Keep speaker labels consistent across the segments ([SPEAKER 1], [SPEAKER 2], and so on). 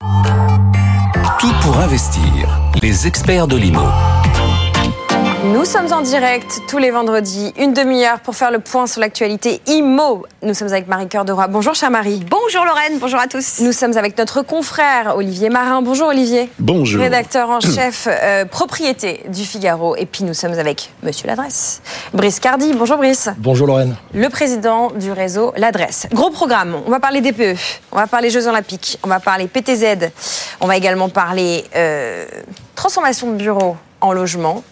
[SPEAKER 1] Tout pour investir. Les experts de l'IMO.
[SPEAKER 2] Nous sommes en direct tous les vendredis, une demi-heure pour faire le point sur l'actualité IMO. Nous sommes avec Marie-Cœur de Roy. Bonjour, chère Marie.
[SPEAKER 3] Bonjour, Lorraine. Bonjour à tous.
[SPEAKER 2] Nous sommes avec notre confrère Olivier Marin. Bonjour, Olivier.
[SPEAKER 4] Bonjour.
[SPEAKER 2] Rédacteur en chef euh, propriété du Figaro. Et puis nous sommes avec Monsieur L'Adresse. Brice Cardi. Bonjour, Brice.
[SPEAKER 5] Bonjour, Lorraine.
[SPEAKER 2] Le président du réseau L'Adresse. Gros programme. On va parler DPE. On va parler Jeux Olympiques. On va parler PTZ. On va également parler euh, transformation de bureaux en logement.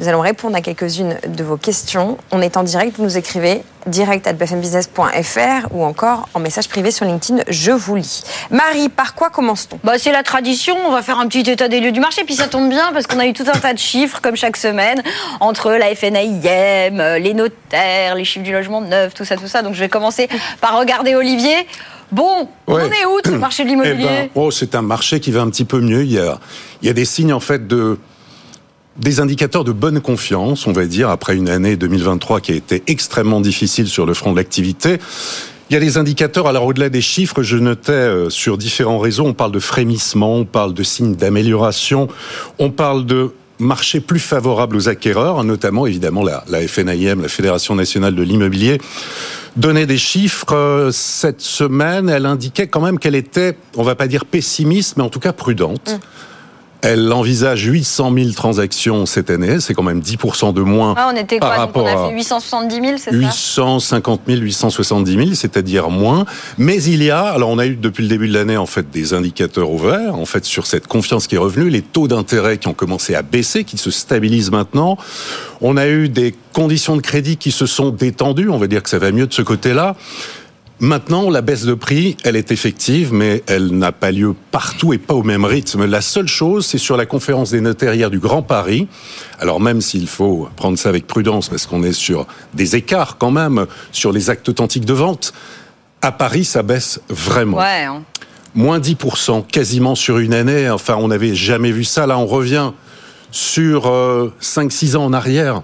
[SPEAKER 2] Nous allons répondre à quelques-unes de vos questions. On est en direct, vous nous écrivez direct at bfmbusiness.fr ou encore en message privé sur LinkedIn, je vous lis. Marie, par quoi commence-t-on?
[SPEAKER 3] Bah, C'est la tradition, on va faire un petit état des lieux du marché, puis ça tombe bien parce qu'on a eu tout un tas de chiffres comme chaque semaine entre la FNAIM, les notaires, les chiffres du logement neuf, tout ça, tout ça. Donc je vais commencer par regarder Olivier. Bon, on est où ce marché de l'immobilier?
[SPEAKER 4] Eh ben, oh, C'est un marché qui va un petit peu mieux. Il y a, il y a des signes en fait de des indicateurs de bonne confiance, on va dire, après une année 2023 qui a été extrêmement difficile sur le front de l'activité. Il y a des indicateurs, alors au-delà des chiffres, je notais euh, sur différents réseaux, on parle de frémissement, on parle de signes d'amélioration, on parle de marché plus favorable aux acquéreurs, notamment évidemment la, la FNIM, la Fédération nationale de l'immobilier, donnait des chiffres euh, cette semaine. Elle indiquait quand même qu'elle était, on va pas dire pessimiste, mais en tout cas prudente. Mmh. Elle envisage 800 000 transactions cette année, c'est quand même 10% de moins.
[SPEAKER 3] Ah, on était quoi Donc On a fait 870 000, c'est ça
[SPEAKER 4] 850 000, 870 000, c'est-à-dire moins. Mais il y a, alors on a eu depuis le début de l'année en fait des indicateurs ouverts, en fait sur cette confiance qui est revenue, les taux d'intérêt qui ont commencé à baisser, qui se stabilisent maintenant. On a eu des conditions de crédit qui se sont détendues, on va dire que ça va mieux de ce côté-là. Maintenant, la baisse de prix, elle est effective, mais elle n'a pas lieu partout et pas au même rythme. La seule chose, c'est sur la conférence des notaires hier du Grand Paris. Alors même s'il faut prendre ça avec prudence, parce qu'on est sur des écarts quand même sur les actes authentiques de vente, à Paris, ça baisse vraiment.
[SPEAKER 3] Ouais. Hein.
[SPEAKER 4] Moins 10%, quasiment sur une année. Enfin, on n'avait jamais vu ça. Là, on revient sur 5-6 euh, ans en arrière.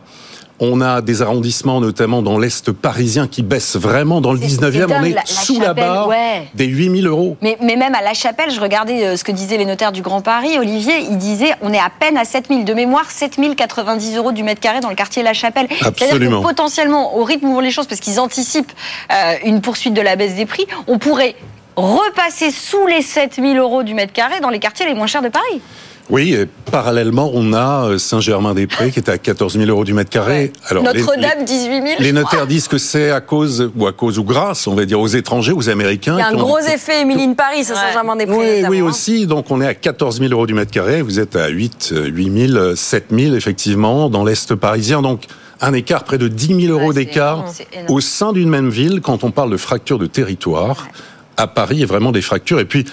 [SPEAKER 4] On a des arrondissements, notamment dans l'Est parisien, qui baissent vraiment. Dans le 19e, on est sous la barre des 8000 euros.
[SPEAKER 3] Mais, mais, même à La Chapelle, je regardais euh, ce que disaient les notaires du Grand Paris. Olivier, il disait on est à peine à 7000. De mémoire, 7090 euros du mètre carré dans le quartier La Chapelle.
[SPEAKER 4] Absolument.
[SPEAKER 3] Que potentiellement, au rythme où vont les choses, parce qu'ils anticipent euh, une poursuite de la baisse des prix, on pourrait repasser sous les 7000 euros du mètre carré dans les quartiers les moins chers de Paris.
[SPEAKER 4] Oui, et parallèlement, on a euh, Saint-Germain-des-Prés qui est à 14 000 euros du mètre carré.
[SPEAKER 3] Notre-Dame, 18 000.
[SPEAKER 4] Les notaires disent que c'est à cause, ou à cause ou grâce, on va dire, aux étrangers, aux Américains.
[SPEAKER 2] Il y a un gros effet Émiline Paris, à Saint-Germain-des-Prés.
[SPEAKER 4] Oui, oui, hein. aussi. Donc on est à 14 000 euros du mètre carré. Vous êtes à 8, 8 000, 7 000, effectivement, dans l'Est parisien. Donc, un écart près de 10 000 euros d'écart au sein d'une même ville quand on parle de fracture de territoire. À Paris, il y a vraiment des fractures. Et puis,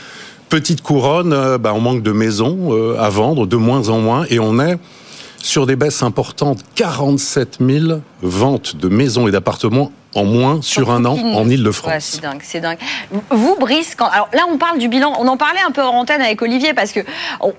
[SPEAKER 4] Petite couronne, euh, bah, on manque de maisons euh, à vendre, de moins en moins, et on est sur des baisses importantes, 47 000 ventes de maisons et d'appartements en moins sur un an en Ile-de-France. Ouais,
[SPEAKER 3] c'est dingue, c'est dingue. Vous, Brice, quand... alors là, on parle du bilan. On en parlait un peu en antenne avec Olivier parce que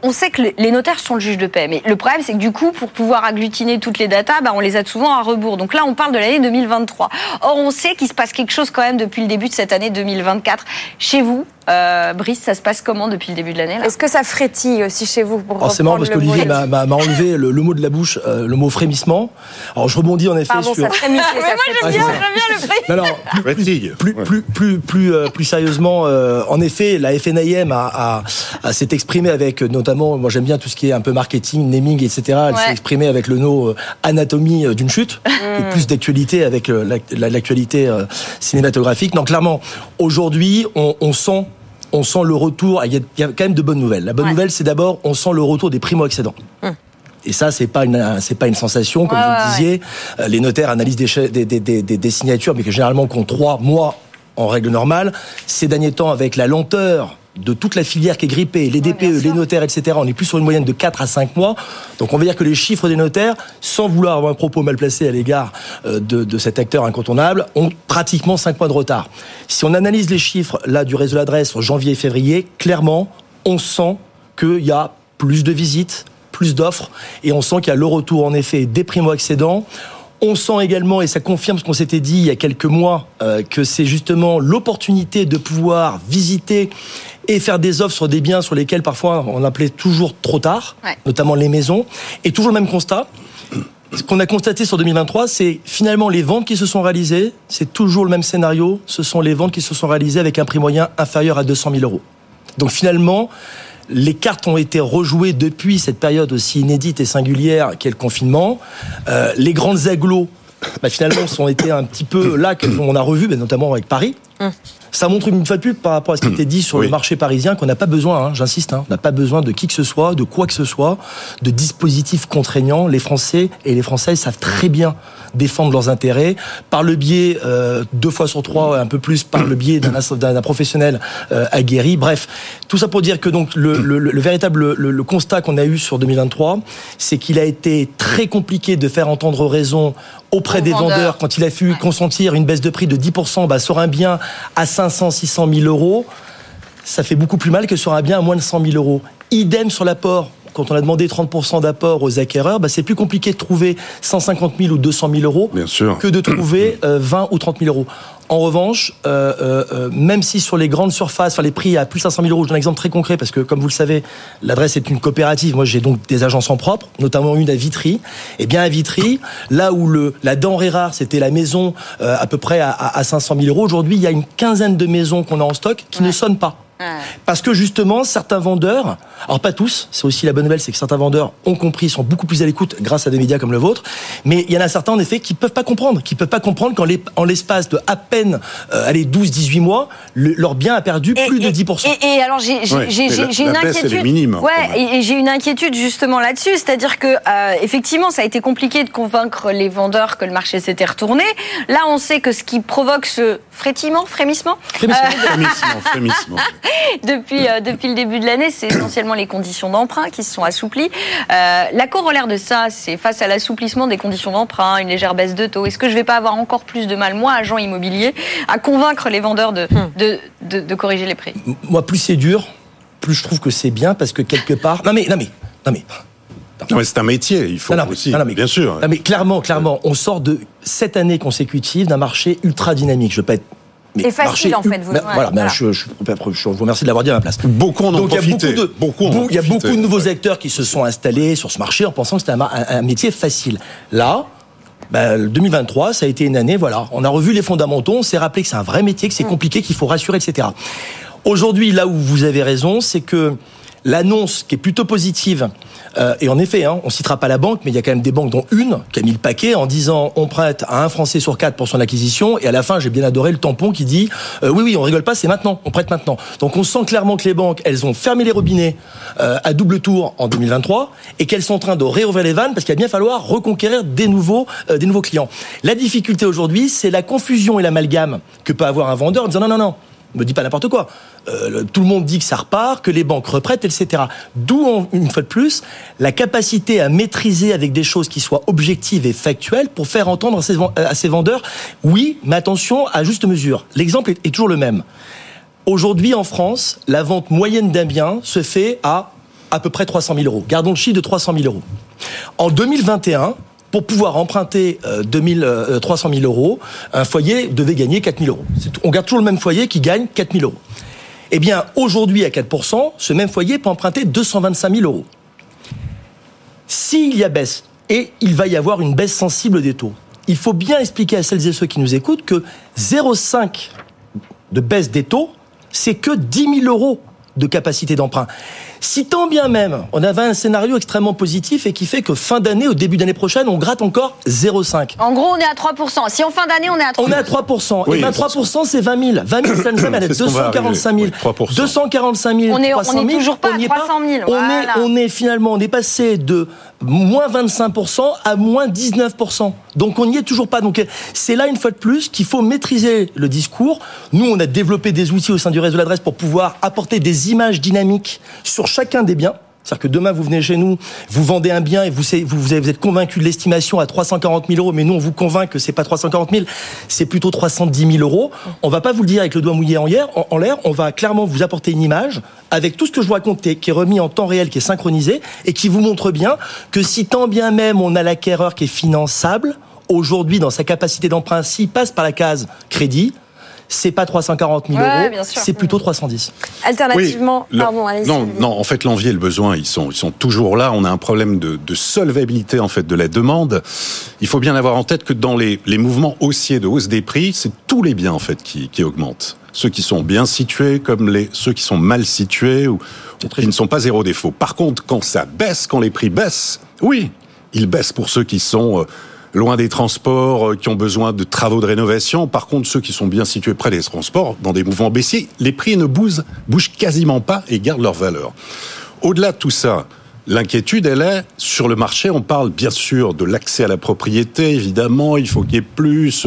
[SPEAKER 3] on sait que les notaires sont le juge de paix. Mais le problème, c'est que du coup, pour pouvoir agglutiner toutes les datas, bah, on les a souvent à rebours. Donc là, on parle de l'année 2023. Or, on sait qu'il se passe quelque chose quand même depuis le début de cette année 2024. Chez vous, euh, Brice, ça se passe comment depuis le début de l'année
[SPEAKER 2] Est-ce que ça frétille aussi chez vous
[SPEAKER 5] pour C'est marrant parce qu'Olivier m'a enlevé le, mot de la bouche, euh, le mot frémissement. Alors je rebondis en effet
[SPEAKER 2] Pardon,
[SPEAKER 5] sur.
[SPEAKER 2] Ça frémit,
[SPEAKER 3] ça moi j'aime bien, le
[SPEAKER 5] non, non, plus, plus, plus, plus, plus, euh, plus, sérieusement, euh, en effet, la FNIM a, a, s'est exprimée avec notamment, moi j'aime bien tout ce qui est un peu marketing, naming, etc. Elle s'est exprimée avec le nom anatomie d'une chute, et mm. plus d'actualité avec l'actualité cinématographique. Donc clairement, aujourd'hui, on, on sent on sent le retour. Il y, a, quand même de bonnes nouvelles. La bonne nouvelle, c'est d'abord, on sent le retour des primo-accédants. Hum. Et ça, c'est pas une, c'est pas une sensation, comme vous le disiez. Euh, les notaires analysent des, des, des, des, signatures, mais que généralement qu'on trois mois en règle normale. Ces derniers temps, avec la lenteur de toute la filière qui est grippée, les DPE, les notaires, etc., on est plus sur une moyenne de 4 à 5 mois. Donc on va dire que les chiffres des notaires, sans vouloir avoir un propos mal placé à l'égard euh, de, de, cet acteur incontournable, ont pratiquement 5 mois de retard. Si on analyse les chiffres là du réseau d'adresse en janvier et février, clairement, on sent qu'il y a plus de visites, plus d'offres, et on sent qu'il y a le retour en effet des primo-accédants. On sent également, et ça confirme ce qu'on s'était dit il y a quelques mois, euh, que c'est justement l'opportunité de pouvoir visiter et faire des offres sur des biens sur lesquels parfois on appelait toujours trop tard, notamment les maisons. Et toujours le même constat. Ce qu'on a constaté sur 2023, c'est finalement les ventes qui se sont réalisées, c'est toujours le même scénario, ce sont les ventes qui se sont réalisées avec un prix moyen inférieur à 200 000 euros. Donc finalement, les cartes ont été rejouées depuis cette période aussi inédite et singulière qu'est le confinement. Euh, les grandes agglos, bah, finalement, sont été un petit peu là qu'on a revu, notamment avec Paris. Ça montre une fois de plus par rapport à ce qui était dit sur le marché parisien qu'on n'a pas besoin, hein, j'insiste, hein, on n'a pas besoin de qui que ce soit, de quoi que ce soit, de dispositifs contraignants. Les Français et les Françaises savent très bien défendre leurs intérêts par le biais euh, deux fois sur trois, un peu plus par le biais d'un professionnel euh, aguerri. Bref, tout ça pour dire que donc le, le, le véritable le, constat qu'on a eu sur 2023, c'est qu'il a été très compliqué de faire entendre raison auprès des vendeurs. quand il a fallu consentir une baisse de prix de 10% bah, sur un bien à 500, 600 000 euros. Ça fait beaucoup plus mal que sur un bien à moins de 100 000 euros. Idem sur l'apport quand on a demandé 30% d'apport aux acquéreurs, bah, c'est plus compliqué de trouver 150 000 ou 200 000 euros que de trouver 20 euh, ou 30 000 euros. En revanche, euh, euh, euh, même si sur les grandes surfaces, enfin les prix à plus de 500 000 euros, j'ai un exemple très concret parce que comme vous le savez, l'adresse est une coopérative. Moi, j'ai donc des agences en propre, notamment une à Vitry. Et eh bien à Vitry, là où le la denrée rare, c'était la maison à peu près à, à 500 000 euros, aujourd'hui, il y a une quinzaine de maisons qu'on a en stock qui ne sonnent pas. Parce que justement, certains vendeurs, alors pas tous, c'est aussi la bonne nouvelle, c'est que certains vendeurs ont compris, sont beaucoup plus à l'écoute grâce à des médias comme le vôtre, mais il y en a certains en effet qui peuvent pas comprendre, qui peuvent pas comprendre qu'en l'espace de à peine, euh, allez, 12, 18 mois, leur bien a perdu plus de 10%.
[SPEAKER 3] Et, et alors j'ai une inquiétude.
[SPEAKER 4] Minime,
[SPEAKER 3] ouais, et, j'ai une inquiétude justement là-dessus, c'est-à-dire que euh, effectivement, ça a été compliqué de convaincre les vendeurs que le marché s'était retourné. Là, on sait que ce qui provoque ce frétillement, frémissement,
[SPEAKER 4] frémissement, euh, frémissement, frémissement.
[SPEAKER 3] depuis, euh, depuis le début de l'année, c'est essentiellement les conditions d'emprunt qui se sont assouplies. Euh, la corollaire de ça, c'est face à l'assouplissement des conditions d'emprunt, une légère baisse de taux. Est-ce que je ne vais pas avoir encore plus de mal, moi, agent immobilier, à convaincre les vendeurs de, hmm. de, de, corriger les prix?
[SPEAKER 5] Moi, plus c'est dur, plus je trouve que c'est bien parce que quelque part. Non mais, non mais, non mais.
[SPEAKER 4] Non, mais c'est un métier, il faut aussi, non, mais, bien sûr.
[SPEAKER 5] Non, mais clairement, clairement, on sort de sept années consécutives d'un marché ultra dynamique. Je veux pas être
[SPEAKER 3] c'est facile en fait. Vous,
[SPEAKER 5] voilà, Je, je, vous remercie de l'avoir dit à ma place.
[SPEAKER 4] Beaucoup en ont Donc, profité.
[SPEAKER 5] Il y a beaucoup de, il y a beaucoup de nouveaux acteurs qui se sont installés sur ce marché en pensant que c'était un, métier facile. Là, 2023, ben, ça a été une année, voilà, on a revu les fondamentaux, on s'est rappelé que c'est un vrai métier, que c'est mm. compliqué, qu'il faut rassurer, etc. Aujourd'hui, là où vous avez raison, c'est que l'annonce qui est plutôt positive euh, et en effet, hein, on citera pas la banque, mais il y a quand même des banques, dont une, qui a mis le paquet en disant on prête à un Français sur quatre pour son acquisition. Et à la fin, j'ai bien adoré le tampon qui dit euh, oui, oui, on rigole pas, c'est maintenant, on prête maintenant. Donc on sent clairement que les banques, elles ont fermé les robinets euh, à double tour en 2023 et qu'elles sont en train de réouvrir les vannes parce qu'il va bien falloir reconquérir des nouveaux, des nouveaux clients. La difficulté aujourd'hui, c'est la confusion et l'amalgame que peut avoir un vendeur en disant non, non, non, me dis pas n'importe quoi. Euh, tout le monde dit que ça repart, que les banques reprêtent, etc. D'où, une fois de plus, la capacité à maîtriser avec des choses qui soient objectives et factuelles pour faire entendre à ces vendeurs, oui, mais attention, à juste mesure. L'exemple est toujours le même. Aujourd'hui, en France, la vente moyenne d'un bien se fait à à peu près 300 000 euros. Gardons le chiffre de 300 000 euros. En 2021, pour pouvoir emprunter 2 300 000 euros, un foyer devait gagner 4 000 euros. On garde toujours le même foyer qui gagne 4 000 euros. Eh bien, aujourd'hui, à 4%, ce même foyer peut emprunter 225 000 euros. S'il y a baisse, et il va y avoir une baisse sensible des taux, il faut bien expliquer à celles et ceux qui nous écoutent que 0,5 de baisse des taux, c'est que 10 000 euros de capacité d'emprunt. Si tant bien même, on avait un scénario extrêmement positif et qui fait que fin d'année, au début d'année prochaine, on gratte encore 0,5.
[SPEAKER 3] En gros, on est à 3%. Si en fin d'année, on est à 3%.
[SPEAKER 5] On est à 3%. et bien 3%, c'est 20 000. 20 000, ça nous amène à 245 000. 245 000,
[SPEAKER 3] on est, on est toujours pas à 300 000.
[SPEAKER 5] On, est, on est finalement, on est passé de moins 25% à moins 19%. Donc on n'y est toujours pas. Donc c'est là une fois de plus qu'il faut maîtriser le discours. Nous, on a développé des outils au sein du réseau de l'adresse pour pouvoir apporter des images dynamiques sur chacun des biens. C'est-à-dire que demain, vous venez chez nous, vous vendez un bien et vous, vous, êtes convaincu de l'estimation à 340 000 euros, mais nous, on vous convainc que c'est pas 340 000, c'est plutôt 310 000 euros. On va pas vous le dire avec le doigt mouillé en, l'air, on va clairement vous apporter une image avec tout ce que je vous raconte, qui est remis en temps réel, qui est synchronisé, et qui vous montre bien que si tant bien même on a l'acquéreur qui est finançable, aujourd'hui, dans sa capacité d'emprunt, s'il passe par la case crédit, c'est pas 340 000
[SPEAKER 3] Ouais,
[SPEAKER 5] euros,
[SPEAKER 3] bien sûr.
[SPEAKER 5] c'est plutôt 310.
[SPEAKER 2] Alternativement, pardon, allez-y.
[SPEAKER 4] non, non, en fait, l'envie et le besoin, ils sont, ils sont toujours là. On a un problème de, de solvabilité en fait de la demande. Il faut bien avoir en tête que dans les, les mouvements haussiers de hausse des prix, c'est tous les biens en fait qui, qui augmentent. Ceux qui sont bien situés, comme les ceux qui sont mal situés ou qui ne sont pas zéro défaut. Par contre, quand ça baisse, quand les prix baissent, oui, ils baissent pour ceux qui sont euh, loin des transports, euh, qui ont besoin de travaux de rénovation. Par contre, ceux qui sont bien situés près des transports, dans des mouvements baissiers, les prix ne bougent, quasiment pas et gardent leur valeur. Au-delà de tout ça, l'inquiétude, elle est sur le marché. On parle bien sûr de l'accès à la propriété, évidemment, il faut qu'il y ait plus,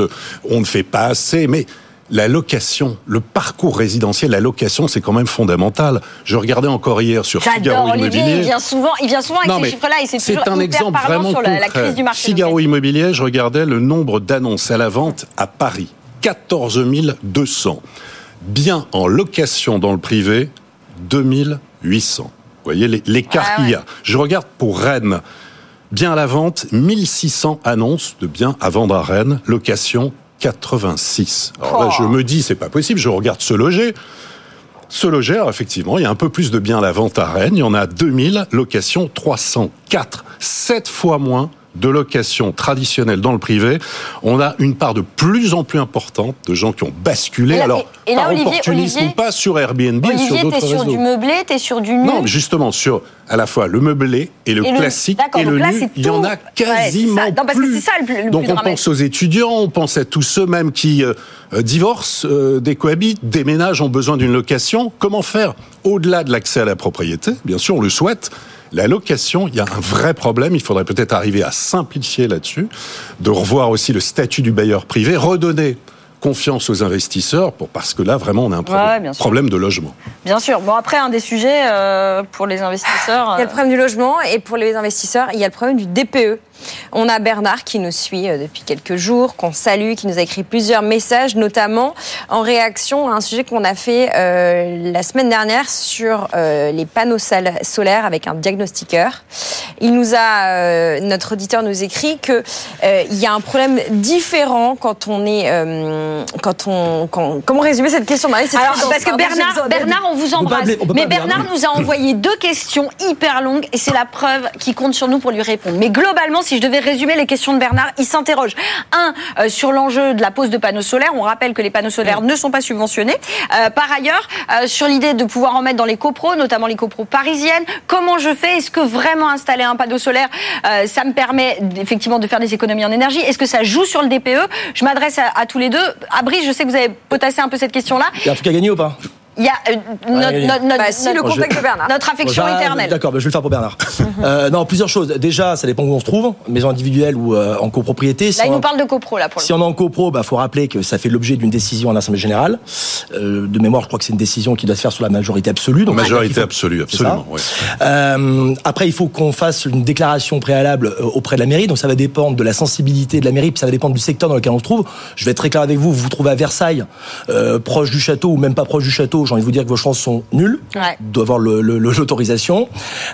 [SPEAKER 4] on ne fait pas assez, mais la location, le parcours résidentiel, la location, c'est quand même fondamental. Je regardais encore hier sur Figaro
[SPEAKER 3] Olivier, il
[SPEAKER 4] Immobilier.
[SPEAKER 3] vient souvent, il vient souvent avec
[SPEAKER 4] Non,
[SPEAKER 3] ces chiffres-là et c'est toujours
[SPEAKER 4] un exemple vraiment
[SPEAKER 3] sur la, crise du marché.
[SPEAKER 4] Figaro. Immobilier, je regardais le nombre d'annonces à la vente à Paris. 14 200. Bien en location dans le privé, 2800. Vous voyez l'écart
[SPEAKER 3] Ouais,
[SPEAKER 4] qu'il y a. Je regarde pour Rennes. Bien à la vente, 1600 annonces de biens à vendre à Rennes. Location, 86. Alors là,
[SPEAKER 3] Oh.
[SPEAKER 4] je me dis, c'est pas possible. Je regarde se loger. Se loger, alors effectivement, il y a un peu plus de biens à la vente à Rennes. Il y en a 2000, location 304. 7 fois moins de locations traditionnelles dans le privé. On a une part de plus en plus importante de gens qui ont basculé.
[SPEAKER 3] Et là-
[SPEAKER 4] alors,
[SPEAKER 3] et là,
[SPEAKER 4] par
[SPEAKER 3] Olivier-
[SPEAKER 4] opportunisme
[SPEAKER 3] Olivier-
[SPEAKER 4] ou pas, sur Airbnb et sur
[SPEAKER 3] Olivier,
[SPEAKER 4] d'autres
[SPEAKER 3] t'es sur
[SPEAKER 4] réseaux.
[SPEAKER 3] du meublé, t'es sur du nu.
[SPEAKER 4] Non, justement, sur à la fois le meublé et le
[SPEAKER 3] Et
[SPEAKER 4] classique et le
[SPEAKER 3] là,
[SPEAKER 4] nu, il y en a quasiment.
[SPEAKER 3] Non, parce que
[SPEAKER 4] plus.
[SPEAKER 3] c'est ça le plus-
[SPEAKER 4] donc on pense aux étudiants, on pense à tous ceux même qui euh, euh, divorcent, euh, décohabitent, déménagent, ont besoin d'une location. Comment faire? Au-delà de l'accès à la propriété Bien sûr, on le souhaite. La location, il y a un vrai problème. Il faudrait peut-être arriver à simplifier là-dessus, de revoir aussi le statut du bailleur privé, redonner confiance aux investisseurs, pour, parce que là, vraiment, on a un problème,
[SPEAKER 3] Ouais,
[SPEAKER 4] de logement.
[SPEAKER 3] Bien sûr. Bon, après, un des sujets euh, pour les investisseurs.
[SPEAKER 2] Il y a le problème du logement et pour les investisseurs, il y a le problème du DPE. On a Bernard qui nous suit euh, depuis quelques jours, qu'on salue, qui nous a écrit plusieurs messages, notamment en réaction à un sujet qu'on a fait euh, la semaine dernière sur euh, les panneaux solaires avec un diagnostiqueur. Il nous a, euh, notre auditeur nous écrit que euh, il y a un problème différent quand on est, euh, quand on, quand- comment résumer cette question, Marie?
[SPEAKER 3] Alors, parce que
[SPEAKER 2] j'ai
[SPEAKER 3] Bernard. Bernard, on vous embrasse.
[SPEAKER 5] on
[SPEAKER 3] Mais Bernard
[SPEAKER 5] Bernard.
[SPEAKER 3] nous a envoyé deux questions hyper longues et c'est la preuve qu'il compte sur nous pour lui répondre. Mais globalement, si je devais résumer les questions de Bernard, il s'interroge. Un, euh, sur l'enjeu de la pose de panneaux solaires. On rappelle que les panneaux solaires ne sont pas subventionnés. Euh, par ailleurs, euh, sur l'idée de pouvoir en mettre dans les copros, notamment les copros parisiennes. Comment je fais? Est-ce que vraiment installer un panneau solaire, ça me permet effectivement de faire des économies en énergie? Est-ce que ça joue sur le DPE Je m'adresse à, à tous les deux. Abri, je sais que vous avez potassé un peu cette question-là.
[SPEAKER 5] Il y a un truc à gagner ou pas?
[SPEAKER 3] Il y a euh, notre,
[SPEAKER 5] Allez.
[SPEAKER 3] notre, notre-
[SPEAKER 2] Bah, si, le de Bernard.
[SPEAKER 3] notre affection éternelle.
[SPEAKER 5] D'accord, bah, je vais le faire pour Bernard. Euh, non, plusieurs choses. Déjà, ça dépend où on se trouve, maison individuelle ou euh, en copropriété. Si
[SPEAKER 3] Là, il
[SPEAKER 5] on-
[SPEAKER 3] nous parle de copro, là, pour le
[SPEAKER 5] Si on est en copro, bah faut rappeler que ça fait l'objet d'une décision en assemblée générale. Euh, de mémoire, je crois que c'est une décision qui doit se faire sur la majorité absolue. Donc
[SPEAKER 4] Majorité
[SPEAKER 5] il faut-
[SPEAKER 4] absolue, absolument. ouais.
[SPEAKER 5] Euh, après, il faut qu'on fasse une déclaration préalable auprès de la mairie. Donc, ça va dépendre de la sensibilité de la mairie, puis ça va dépendre du secteur dans lequel on se trouve. Je vais être très clair avec vous. Vous vous trouvez à Versailles, euh, proche du château ou même pas proche du château. J'ai envie de vous dire que vos chances sont nulles.
[SPEAKER 3] Ouais.
[SPEAKER 5] Vous devez avoir le- le- le- l'autorisation.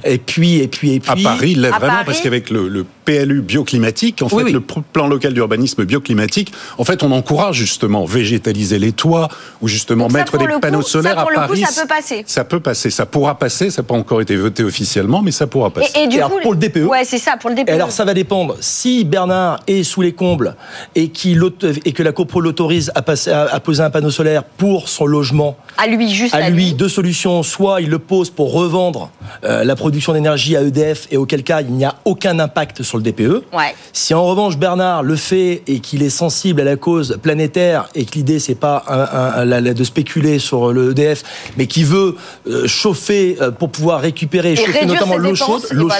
[SPEAKER 5] Et puis, et puis, et puis.
[SPEAKER 4] À Paris, il l'est vraiment
[SPEAKER 3] Paris-
[SPEAKER 4] parce qu'avec le, le PLU bioclimatique, en fait,
[SPEAKER 5] Oui,
[SPEAKER 4] le plan local d'urbanisme bioclimatique, en fait, on encourage justement végétaliser les toits ou justement
[SPEAKER 3] Donc ça,
[SPEAKER 4] mettre des
[SPEAKER 3] coup,
[SPEAKER 4] panneaux
[SPEAKER 3] ça,
[SPEAKER 4] solaires
[SPEAKER 3] pour
[SPEAKER 4] à
[SPEAKER 3] le coup,
[SPEAKER 4] Paris.
[SPEAKER 3] ça peut passer.
[SPEAKER 4] Ça peut passer, ça pourra passer. Ça n'a pas encore été voté officiellement, mais ça pourra passer.
[SPEAKER 3] Et, et du
[SPEAKER 5] Et alors,
[SPEAKER 3] coup,
[SPEAKER 5] pour le DPE
[SPEAKER 3] Ouais, c'est ça, pour le DPE.
[SPEAKER 5] Et alors ça va dépendre. Si Bernard est sous les combles et, auto- et que la copro l'autorise à, passer, à, à poser un panneau solaire pour son logement,
[SPEAKER 3] à lui, juste
[SPEAKER 5] à lui deux solutions. Soit il le pose pour revendre euh, la production d'énergie à EDF et auquel cas il n'y a aucun impact sur le DPE.
[SPEAKER 3] Ouais.
[SPEAKER 5] Si en revanche Bernard le fait et qu'il est sensible à la cause planétaire et que l'idée c'est pas un- un- de spéculer sur le EDF, mais qui veut euh, chauffer euh, pour pouvoir récupérer,
[SPEAKER 3] Et
[SPEAKER 5] chauffer notamment l'eau chaude, l'eau chaude,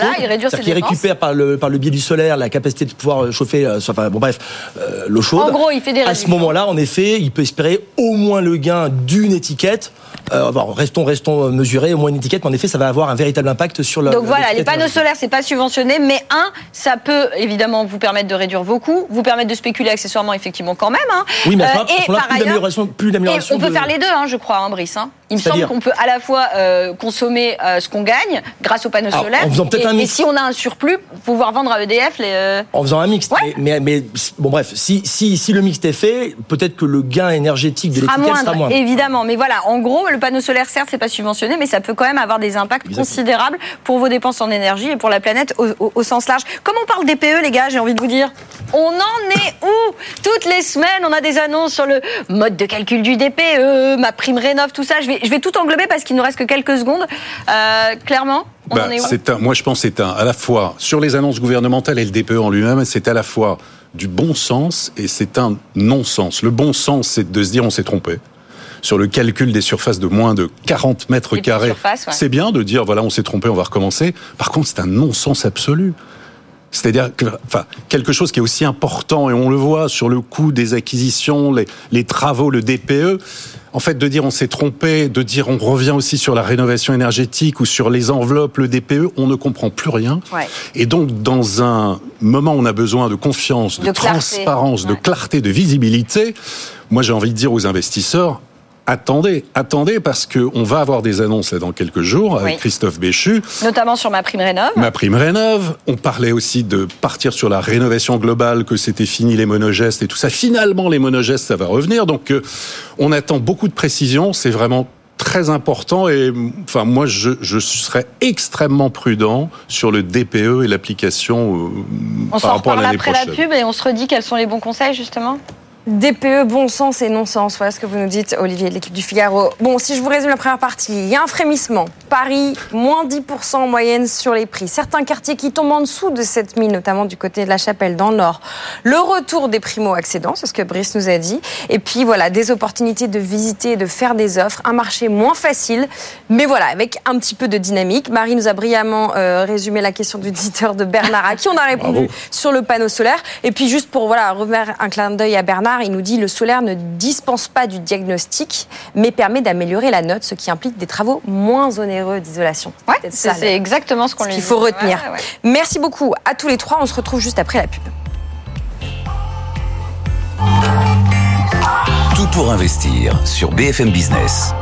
[SPEAKER 3] dépenses.
[SPEAKER 5] récupère par le par le biais du solaire la capacité de pouvoir euh, chauffer, euh, soit- enfin bon bref, euh, l'eau chaude.
[SPEAKER 3] En gros, il fait des
[SPEAKER 5] À ce moment-là, en effet, il peut espérer au moins le gain d'une étiquette. Euh, bon, restons restons mesurés, au moins une étiquette, mais en effet, ça va avoir un véritable impact sur la.
[SPEAKER 3] Donc voilà, les panneaux
[SPEAKER 5] énergétique.
[SPEAKER 3] solaires, c'est pas subventionné, mais un, ça peut évidemment vous permettre de réduire vos coûts, vous permettre de spéculer accessoirement effectivement quand même. hein.
[SPEAKER 5] Oui, mais à ce
[SPEAKER 3] Euh, et par
[SPEAKER 5] plus d'amélioration, plus
[SPEAKER 3] Et
[SPEAKER 5] d'amélioration.
[SPEAKER 3] on peut
[SPEAKER 5] de-
[SPEAKER 3] faire les deux, hein, je crois, hein, Brice. hein. Il me semble qu'on peut à la fois euh, consommer euh, ce qu'on gagne grâce aux panneaux solaires,
[SPEAKER 5] en faisant peut-être
[SPEAKER 3] et,
[SPEAKER 5] un mix.
[SPEAKER 3] et si on a un surplus, pouvoir vendre à EDF les. euh,
[SPEAKER 5] En faisant un mix.
[SPEAKER 3] Ouais.
[SPEAKER 5] Mais, mais, mais, bon, bref, si, si, si le mix est fait, peut-être que le gain énergétique de
[SPEAKER 3] sera
[SPEAKER 5] l'étiquette
[SPEAKER 3] moindre,
[SPEAKER 5] sera moindre.
[SPEAKER 3] évidemment. Mais voilà, en gros, le panneau solaire, certes, c'est pas subventionné, mais ça peut quand même avoir des impacts
[SPEAKER 5] Exactement.
[SPEAKER 3] considérables pour vos dépenses en énergie et pour la planète au, au- au sens large. Comme on parle DPE, les gars, j'ai envie de vous dire, on en est où? Toutes les semaines, on a des annonces sur le mode de calcul du DPE, ma prime rénov, tout ça. Je vais, je vais tout englober parce qu'il nous reste que quelques secondes. Euh, clairement, on
[SPEAKER 4] Bah,
[SPEAKER 3] en est où?
[SPEAKER 4] c'est un, moi, je pense que c'est un, à la fois, sur les annonces gouvernementales et le DPE en lui-même, c'est à la fois du bon sens et c'est un non-sens. Le bon sens, c'est de se dire on s'est trompé. Sur le calcul des surfaces de moins de 40 mètres carrés,
[SPEAKER 3] ouais.
[SPEAKER 4] c'est bien de dire voilà, on s'est trompé, on va recommencer. Par contre, c'est un non-sens absolu. C'est-à-dire que, enfin, quelque chose qui est aussi important, et on le voit sur le coût des acquisitions, les, les travaux, le DPE. En fait, de dire on s'est trompé, de dire on revient aussi sur la rénovation énergétique ou sur les enveloppes, le DPE, on ne comprend plus rien.
[SPEAKER 3] Ouais.
[SPEAKER 4] Et donc, dans un moment où on a besoin de confiance, de, transparence, de clarté, de visibilité, moi j'ai envie de dire aux investisseurs, attendez, attendez, parce que on va avoir des annonces là dans quelques jours avec
[SPEAKER 3] Oui.
[SPEAKER 4] Christophe Béchu.
[SPEAKER 3] Notamment sur ma prime rénov.
[SPEAKER 4] Ma prime rénove. On parlait aussi de partir sur la rénovation globale, que c'était fini les monogestes et tout ça. Finalement, les monogestes, ça va revenir. Donc, euh, on attend beaucoup de précisions. C'est vraiment très important et enfin moi je, je serais extrêmement prudent sur le DPE et l'application euh, par rapport à l'année
[SPEAKER 3] après la pub et on se redit quels sont les bons conseils justement?
[SPEAKER 2] DPE, bon sens et non-sens. Voilà ce que vous nous dites, Olivier de l'équipe du Figaro. Bon, si je vous résume la première partie, il y a un frémissement. Paris, moins 10% en moyenne sur les prix. Certains quartiers qui tombent en dessous de 7000, notamment du côté de la Chapelle, dans le Nord. Le retour des primo-accédants, c'est ce que Brice nous a dit. Et puis voilà, des opportunités de visiter et de faire des offres. Un marché moins facile, mais voilà, avec un petit peu de dynamique. Marie nous a brillamment euh, résumé la question du visiteur de Bernard, à qui on a répondu
[SPEAKER 4] Bravo.
[SPEAKER 2] sur le panneau solaire. Et puis juste pour voilà remettre un clin d'œil à Bernard, il nous dit le solaire ne dispense pas du diagnostic, mais permet d'améliorer la note, ce qui implique des travaux moins onéreux d'isolation.
[SPEAKER 3] Ouais, c'est
[SPEAKER 2] ça,
[SPEAKER 3] c'est
[SPEAKER 2] le-
[SPEAKER 3] exactement ce qu'on
[SPEAKER 2] ce
[SPEAKER 3] lui
[SPEAKER 2] qu'il
[SPEAKER 3] dit.
[SPEAKER 2] faut retenir.
[SPEAKER 3] Ouais, ouais, ouais.
[SPEAKER 2] Merci beaucoup à tous les trois. On se retrouve juste après la pub.
[SPEAKER 1] Tout pour investir sur BFM Business.